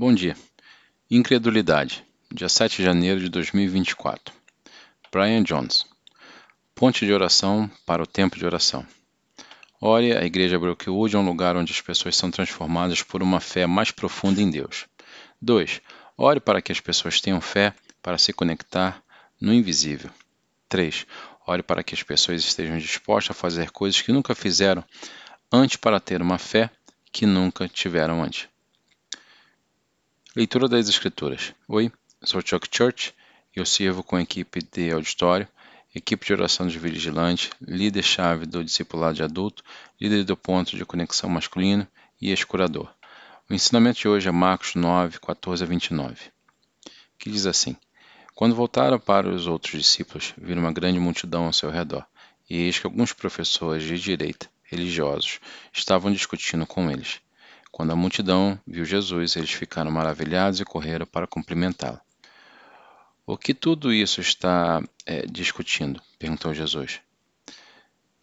Bom dia. Incredulidade, dia 7 de janeiro de 2024. Brian Jones. Ponte de oração para o tempo de oração. Ore, a Igreja Brookwood é um lugar onde as pessoas são transformadas por uma fé mais profunda em Deus. 2. Ore para que as pessoas tenham fé para se conectar no invisível. 3. Ore para que as pessoas estejam dispostas a fazer coisas que nunca fizeram antes para ter uma fé que nunca tiveram antes. Leitura das Escrituras. Oi, sou Chuck Church eu sirvo com a equipe de auditório, equipe de oração dos vigilantes, líder-chave do discipulado de adulto, líder do ponto de conexão masculino e ex-curador. O ensinamento de hoje é Marcos 9, 14 a 29, que diz assim: Quando voltaram para os outros discípulos, viram uma grande multidão ao seu redor, e eis que alguns professores de direita, religiosos, estavam discutindo com eles. Quando a multidão viu Jesus, eles ficaram maravilhados e correram para cumprimentá-lo. O que tudo isso está é, discutindo? perguntou Jesus.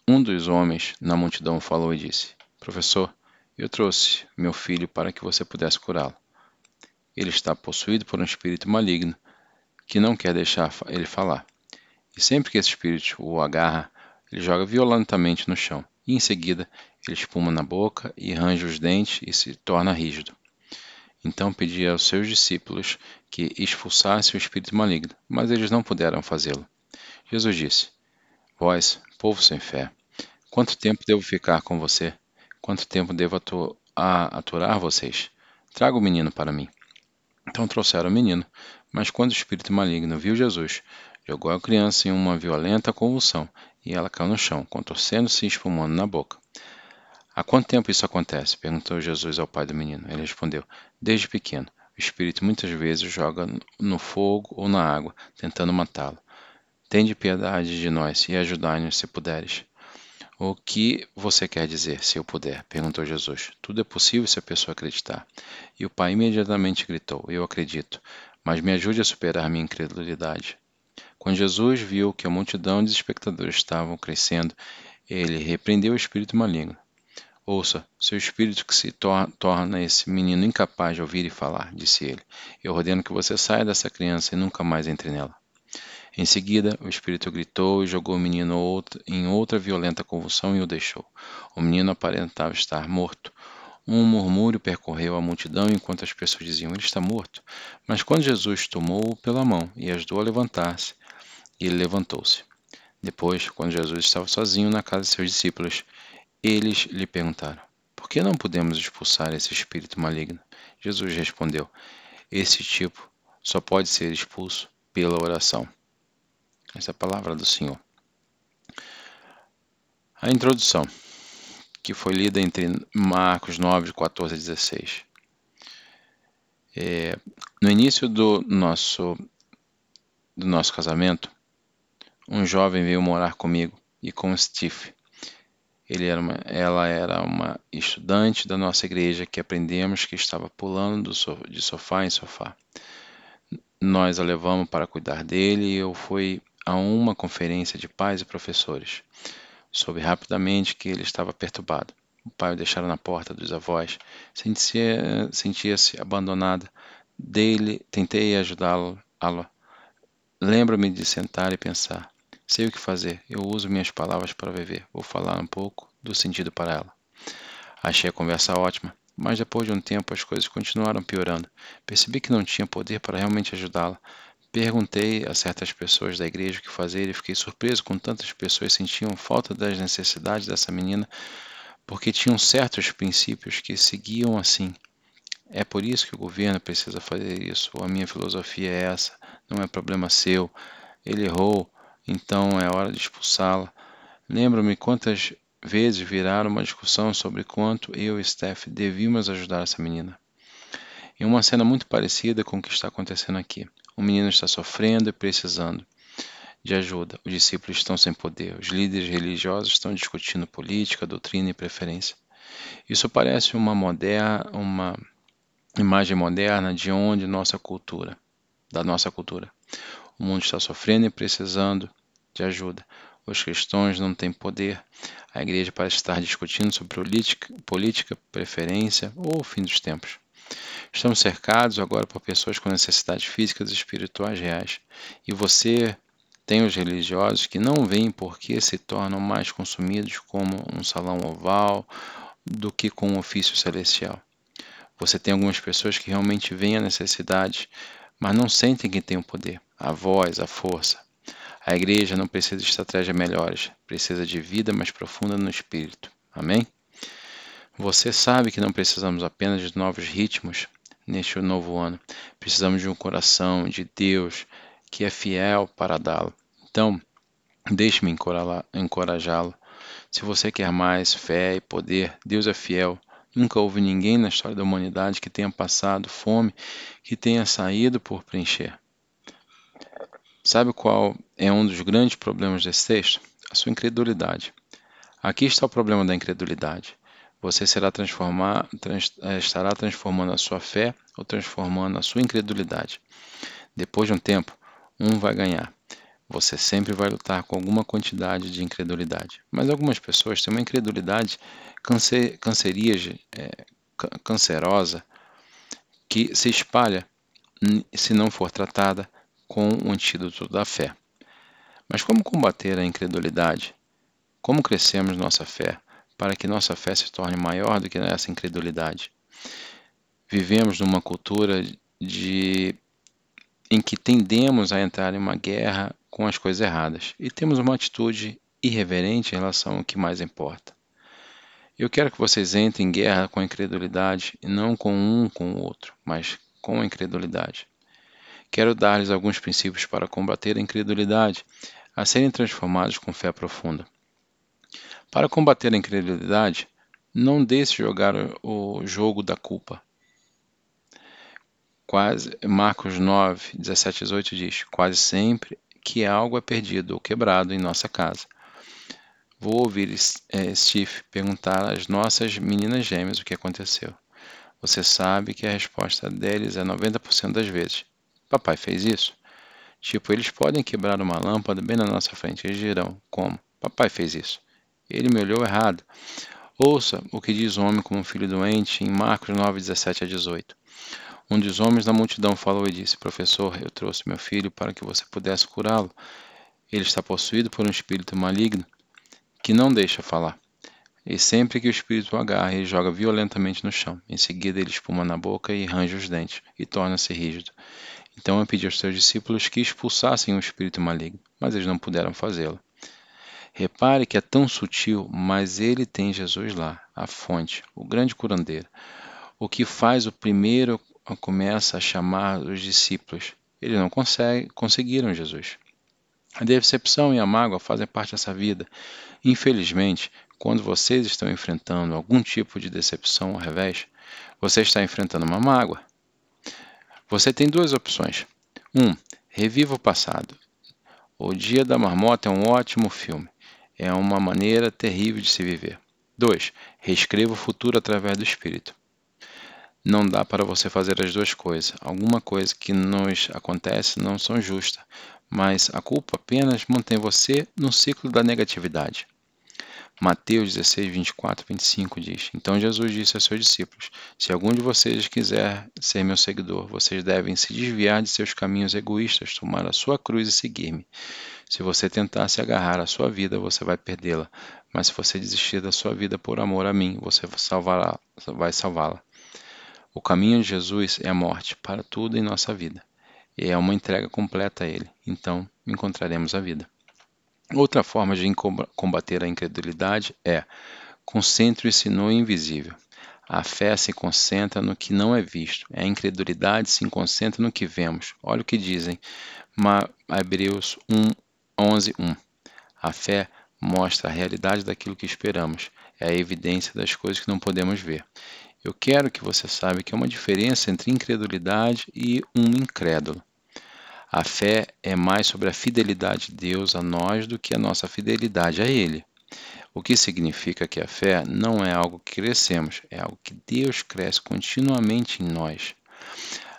Um dos homens na multidão falou e disse: Professor, eu trouxe meu filho para que você pudesse curá-lo. Ele está possuído por um espírito maligno que não quer deixar ele falar. E sempre que esse espírito o agarra, ele joga violentamente no chão. E em seguida, ele espuma na boca e arranja os dentes e se torna rígido. Então pedi aos seus discípulos que expulsassem o espírito maligno, mas eles não puderam fazê-lo. Jesus disse: Vós, povo sem fé, quanto tempo devo ficar com você? Quanto tempo devo atu aturar vocês? Traga o menino para mim. Então trouxeram o menino, mas quando o espírito maligno viu Jesus, jogou a criança em uma violenta convulsão e ela caiu no chão, contorcendo-se e espumando na boca. Há quanto tempo isso acontece? perguntou Jesus ao pai do menino. Ele respondeu: Desde pequeno. O espírito muitas vezes joga no fogo ou na água, tentando matá-lo. Tende piedade de nós e ajudai-nos se puderes. O que você quer dizer, se eu puder? perguntou Jesus. Tudo é possível se a pessoa acreditar. E o pai imediatamente gritou: Eu acredito, mas me ajude a superar minha incredulidade. Quando Jesus viu que a multidão de espectadores estavam crescendo, ele repreendeu o espírito maligno. Ouça, seu espírito que se tor torna esse menino incapaz de ouvir e falar, disse ele. Eu ordeno que você saia dessa criança e nunca mais entre nela. Em seguida, o espírito gritou e jogou o menino em outra violenta convulsão e o deixou. O menino aparentava estar morto. Um murmúrio percorreu a multidão enquanto as pessoas diziam: Ele está morto. Mas quando Jesus tomou-o pela mão e ajudou a levantar-se, ele levantou-se. Depois, quando Jesus estava sozinho na casa de seus discípulos, eles lhe perguntaram: Por que não podemos expulsar esse espírito maligno? Jesus respondeu: Esse tipo só pode ser expulso pela oração. Essa é a palavra do Senhor. A introdução, que foi lida entre Marcos 9, 14 a 16. É, no início do nosso, do nosso casamento, um jovem veio morar comigo e com Steve. Era uma, ela era uma estudante da nossa igreja que aprendemos que estava pulando so, de sofá em sofá. Nós a levamos para cuidar dele e eu fui a uma conferência de pais e professores. Soube rapidamente que ele estava perturbado. O pai o deixara na porta dos avós. Sentia-se sentia abandonada. Dele, tentei ajudá-lo. Lembro-me de sentar e pensar. Sei o que fazer. Eu uso minhas palavras para viver. Vou falar um pouco do sentido para ela. Achei a conversa ótima, mas depois de um tempo as coisas continuaram piorando. Percebi que não tinha poder para realmente ajudá-la. Perguntei a certas pessoas da igreja o que fazer e fiquei surpreso com tantas pessoas sentiam falta das necessidades dessa menina porque tinham certos princípios que seguiam assim. É por isso que o governo precisa fazer isso. A minha filosofia é essa. Não é problema seu. Ele errou. Então é hora de expulsá-la. Lembro-me quantas vezes viraram uma discussão sobre quanto eu e Steph devíamos ajudar essa menina. Em uma cena muito parecida com o que está acontecendo aqui. O menino está sofrendo e precisando de ajuda. Os discípulos estão sem poder. Os líderes religiosos estão discutindo política, doutrina e preferência. Isso parece uma moderna, uma imagem moderna de onde nossa cultura, da nossa cultura. O mundo está sofrendo e precisando de ajuda. Os cristãos não têm poder. A igreja parece estar discutindo sobre política, política, preferência ou o fim dos tempos. Estamos cercados agora por pessoas com necessidades físicas e espirituais reais. E você tem os religiosos que não veem por que se tornam mais consumidos como um salão oval do que com um ofício celestial. Você tem algumas pessoas que realmente veem a necessidade, mas não sentem que tem o poder, a voz, a força. A igreja não precisa de estratégias melhores, precisa de vida mais profunda no espírito. Amém? Você sabe que não precisamos apenas de novos ritmos neste novo ano. Precisamos de um coração de Deus que é fiel para dá-lo. Então, deixe-me encorajá-lo. Se você quer mais fé e poder, Deus é fiel. Nunca houve ninguém na história da humanidade que tenha passado fome, que tenha saído por preencher. Sabe qual é um dos grandes problemas desse texto? A sua incredulidade. Aqui está o problema da incredulidade. Você será transformar, trans, eh, estará transformando a sua fé ou transformando a sua incredulidade. Depois de um tempo, um vai ganhar. Você sempre vai lutar com alguma quantidade de incredulidade. Mas algumas pessoas têm uma incredulidade cancer, é, cancerosa que se espalha se não for tratada com o antídoto da fé. Mas como combater a incredulidade? Como crescemos nossa fé? para que nossa fé se torne maior do que essa incredulidade. Vivemos numa cultura de em que tendemos a entrar em uma guerra com as coisas erradas e temos uma atitude irreverente em relação ao que mais importa. Eu quero que vocês entrem em guerra com a incredulidade e não com um com o outro, mas com a incredulidade. Quero dar-lhes alguns princípios para combater a incredulidade, a serem transformados com fé profunda. Para combater a incredulidade, não deixe jogar o jogo da culpa. Quase, Marcos 9, 17 18 diz: Quase sempre que algo é perdido ou quebrado em nossa casa. Vou ouvir é, Steve perguntar às nossas meninas gêmeas o que aconteceu. Você sabe que a resposta deles é 90% das vezes: Papai fez isso? Tipo, eles podem quebrar uma lâmpada bem na nossa frente. Eles dirão: Como? Papai fez isso. Ele me olhou errado. Ouça o que diz o homem como filho doente em Marcos 9, 17 a 18. Um dos homens da multidão falou e disse: Professor, eu trouxe meu filho para que você pudesse curá-lo. Ele está possuído por um espírito maligno que não deixa falar. E sempre que o espírito o agarra, ele joga violentamente no chão. Em seguida, ele espuma na boca e arranja os dentes, e torna-se rígido. Então eu pedi aos seus discípulos que expulsassem o espírito maligno, mas eles não puderam fazê-lo. Repare que é tão sutil, mas ele tem Jesus lá, a fonte, o grande curandeiro. O que faz o primeiro começa a chamar os discípulos. Eles não conseguiram Jesus. A decepção e a mágoa fazem parte dessa vida. Infelizmente, quando vocês estão enfrentando algum tipo de decepção ou revés, você está enfrentando uma mágoa. Você tem duas opções. Um, reviva o passado. O Dia da Marmota é um ótimo filme. É uma maneira terrível de se viver. 2. Reescreva o futuro através do Espírito. Não dá para você fazer as duas coisas. Alguma coisa que nos acontece não são justas, mas a culpa apenas mantém você no ciclo da negatividade. Mateus 16, 24, 25 diz: Então Jesus disse a seus discípulos: Se algum de vocês quiser ser meu seguidor, vocês devem se desviar de seus caminhos egoístas, tomar a sua cruz e seguir-me. Se você tentar se agarrar à sua vida, você vai perdê-la. Mas se você desistir da sua vida por amor a mim, você salvará, vai salvá-la. O caminho de Jesus é a morte para tudo em nossa vida. E é uma entrega completa a Ele. Então, encontraremos a vida. Outra forma de combater a incredulidade é concentre-se no invisível. A fé se concentra no que não é visto. A incredulidade se concentra no que vemos. Olha o que dizem Hebreus 1, 11, 1. A fé mostra a realidade daquilo que esperamos. É a evidência das coisas que não podemos ver. Eu quero que você saiba que há uma diferença entre incredulidade e um incrédulo. A fé é mais sobre a fidelidade de Deus a nós do que a nossa fidelidade a Ele. O que significa que a fé não é algo que crescemos, é algo que Deus cresce continuamente em nós.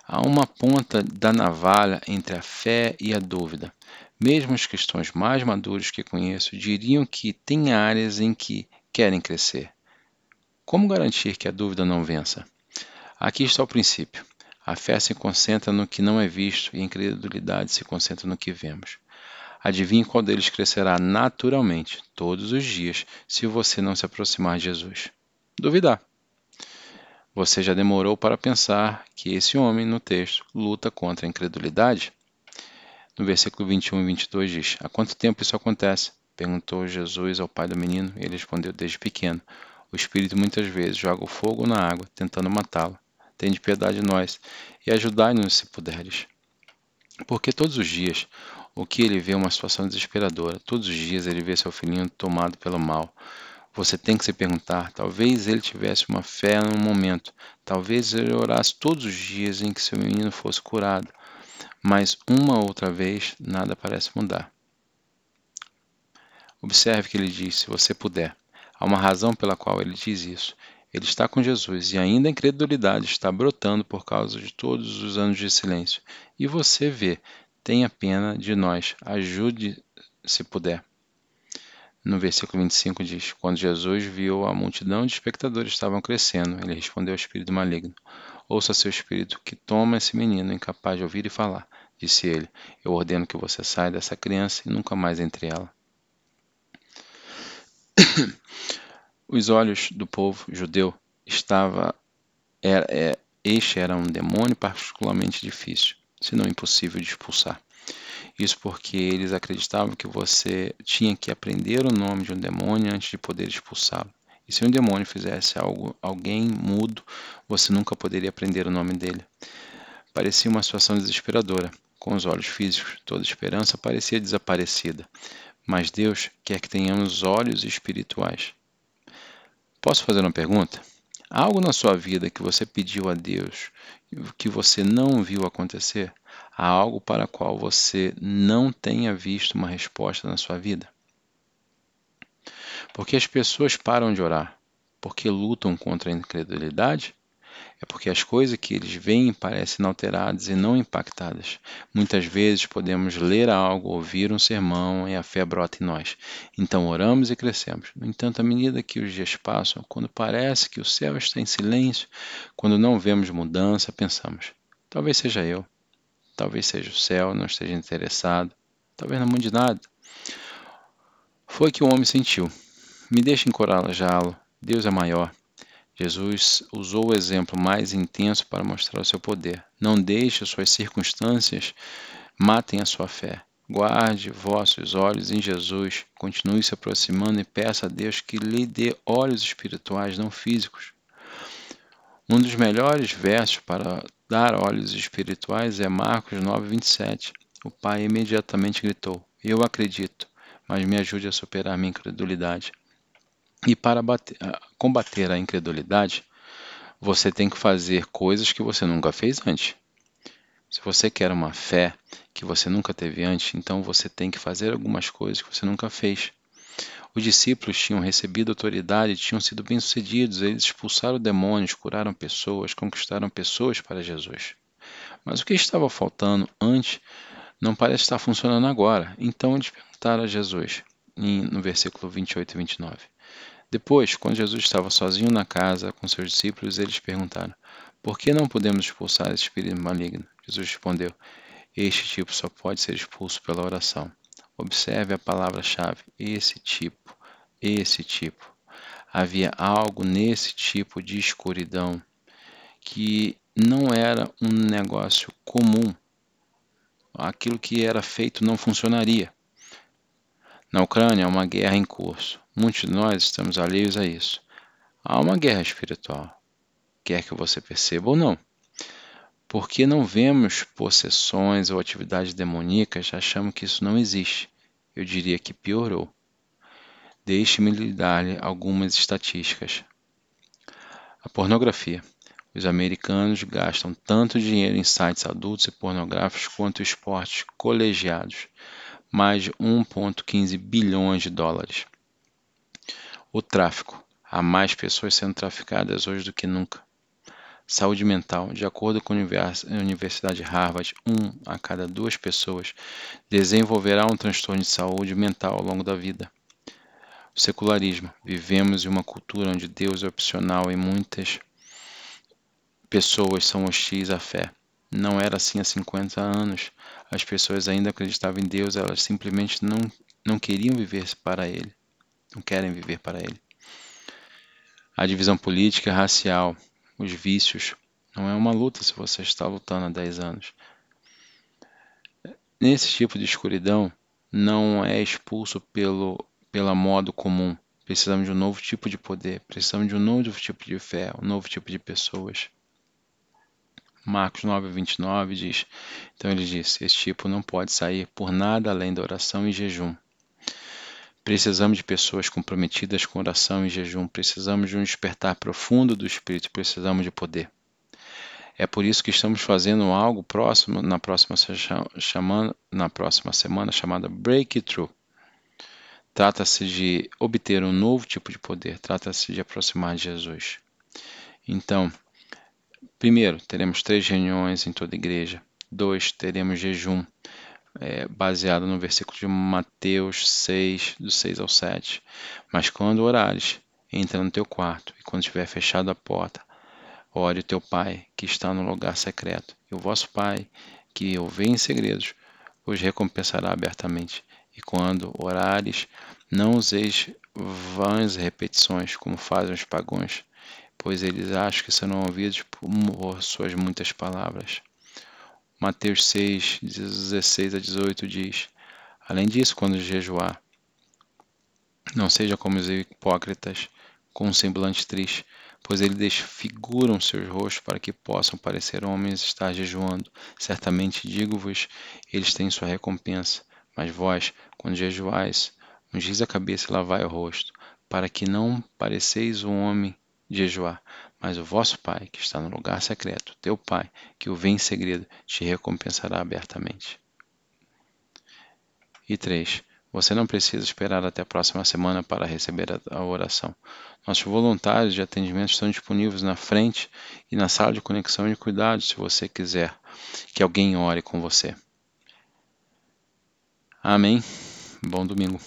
Há uma ponta da navalha entre a fé e a dúvida. Mesmo os cristãos mais maduros que conheço diriam que tem áreas em que querem crescer. Como garantir que a dúvida não vença? Aqui está o princípio. A fé se concentra no que não é visto e a incredulidade se concentra no que vemos. Adivinhe qual deles crescerá naturalmente todos os dias se você não se aproximar de Jesus. Duvidar. Você já demorou para pensar que esse homem no texto luta contra a incredulidade? No versículo 21 e 22 diz: Há quanto tempo isso acontece? Perguntou Jesus ao pai do menino. Ele respondeu: Desde pequeno. O Espírito muitas vezes joga o fogo na água, tentando matá-lo. Tende piedade de nós e ajudai-nos se puderes. Porque todos os dias o que ele vê é uma situação desesperadora. Todos os dias ele vê seu filhinho tomado pelo mal. Você tem que se perguntar: talvez ele tivesse uma fé no momento, talvez ele orasse todos os dias em que seu menino fosse curado, mas uma outra vez nada parece mudar. Observe que ele diz: se você puder. Há uma razão pela qual ele diz isso. Ele está com Jesus e ainda a incredulidade está brotando por causa de todos os anos de silêncio. E você vê, tenha pena de nós, ajude se puder. No versículo 25 diz: Quando Jesus viu a multidão de espectadores estavam crescendo, ele respondeu ao espírito maligno: Ouça seu espírito que toma esse menino incapaz de ouvir e falar. Disse ele: Eu ordeno que você saia dessa criança e nunca mais entre ela. Os olhos do povo judeu estava era, é, este era um demônio particularmente difícil, se não impossível de expulsar. Isso porque eles acreditavam que você tinha que aprender o nome de um demônio antes de poder expulsá-lo. E se um demônio fizesse algo, alguém mudo, você nunca poderia aprender o nome dele. Parecia uma situação desesperadora. Com os olhos físicos, toda esperança parecia desaparecida. Mas Deus quer que tenhamos olhos espirituais. Posso fazer uma pergunta? Há algo na sua vida que você pediu a Deus que você não viu acontecer? Há algo para o qual você não tenha visto uma resposta na sua vida? Porque as pessoas param de orar? Porque lutam contra a incredulidade? É porque as coisas que eles veem parecem inalteradas e não impactadas. Muitas vezes podemos ler algo, ouvir um sermão e a fé brota em nós. Então oramos e crescemos. No entanto, à medida que os dias passam, quando parece que o céu está em silêncio, quando não vemos mudança, pensamos: talvez seja eu, talvez seja o céu, não esteja interessado, talvez não mude nada. Foi que o homem sentiu. Me deixe encorajá-lo. Deus é maior. Jesus usou o exemplo mais intenso para mostrar o seu poder. Não deixe suas circunstâncias matem a sua fé. Guarde vossos olhos em Jesus, continue se aproximando e peça a Deus que lhe dê olhos espirituais, não físicos. Um dos melhores versos para dar olhos espirituais é Marcos 9:27. O pai imediatamente gritou: Eu acredito, mas me ajude a superar minha incredulidade. E para bater, combater a incredulidade, você tem que fazer coisas que você nunca fez antes. Se você quer uma fé que você nunca teve antes, então você tem que fazer algumas coisas que você nunca fez. Os discípulos tinham recebido autoridade, tinham sido bem-sucedidos, eles expulsaram demônios, curaram pessoas, conquistaram pessoas para Jesus. Mas o que estava faltando antes não parece estar funcionando agora. Então eles perguntaram a Jesus, no versículo 28 e 29. Depois, quando Jesus estava sozinho na casa com seus discípulos, eles perguntaram: Por que não podemos expulsar esse espírito maligno? Jesus respondeu: Este tipo só pode ser expulso pela oração. Observe a palavra-chave: esse tipo, esse tipo. Havia algo nesse tipo de escuridão que não era um negócio comum. Aquilo que era feito não funcionaria. Na Ucrânia há uma guerra em curso. Muitos de nós estamos alheios a isso. Há uma guerra espiritual, quer que você perceba ou não. Porque não vemos possessões ou atividades demoníacas, achamos que isso não existe. Eu diria que piorou. Deixe-me lhe dar algumas estatísticas. A pornografia. Os americanos gastam tanto dinheiro em sites adultos e pornográficos quanto esportes colegiados mais de 1,15 bilhões de dólares. O tráfico. Há mais pessoas sendo traficadas hoje do que nunca. Saúde mental. De acordo com a Universidade Harvard, um a cada duas pessoas desenvolverá um transtorno de saúde mental ao longo da vida. O secularismo. Vivemos em uma cultura onde Deus é opcional e muitas pessoas são hostis à fé. Não era assim há 50 anos. As pessoas ainda acreditavam em Deus, elas simplesmente não, não queriam viver para Ele. Não querem viver para Ele. A divisão política, racial, os vícios, não é uma luta se você está lutando há 10 anos. Nesse tipo de escuridão, não é expulso pelo, pela modo comum. Precisamos de um novo tipo de poder, precisamos de um novo tipo de fé, um novo tipo de pessoas. Marcos 9, 29 diz: Então ele disse: Esse tipo não pode sair por nada além da oração e jejum. Precisamos de pessoas comprometidas com oração e jejum, precisamos de um despertar profundo do Espírito, precisamos de poder. É por isso que estamos fazendo algo próximo na próxima, chamando, na próxima semana chamada Breakthrough. Trata-se de obter um novo tipo de poder, trata-se de aproximar de Jesus. Então, primeiro, teremos três reuniões em toda a igreja. Dois, teremos jejum é, baseado no versículo de Mateus 6, do 6 ao 7. Mas quando orares, entra no teu quarto, e quando tiver fechado a porta, ore o teu Pai, que está no lugar secreto. E o vosso Pai, que o vê em segredos, os recompensará abertamente. E quando orares, não useis vãs repetições, como fazem os pagãos, pois eles acham que serão ouvidos por suas muitas palavras. Mateus 6, 16 a 18 diz: Além disso, quando jejuar, não seja como os hipócritas, com um semblante triste, pois eles desfiguram seus rostos para que possam parecer homens estar jejuando. Certamente digo-vos, eles têm sua recompensa. Mas vós, quando jejuais, ungis a cabeça e lavai o rosto, para que não pareceis um homem jejuar, mas o vosso Pai, que está no lugar secreto, teu Pai, que o vê em segredo, te recompensará abertamente. E 3. Você não precisa esperar até a próxima semana para receber a oração. Nossos voluntários de atendimento estão disponíveis na frente e na sala de conexão de cuidados, se você quiser que alguém ore com você. Amém. Bom domingo.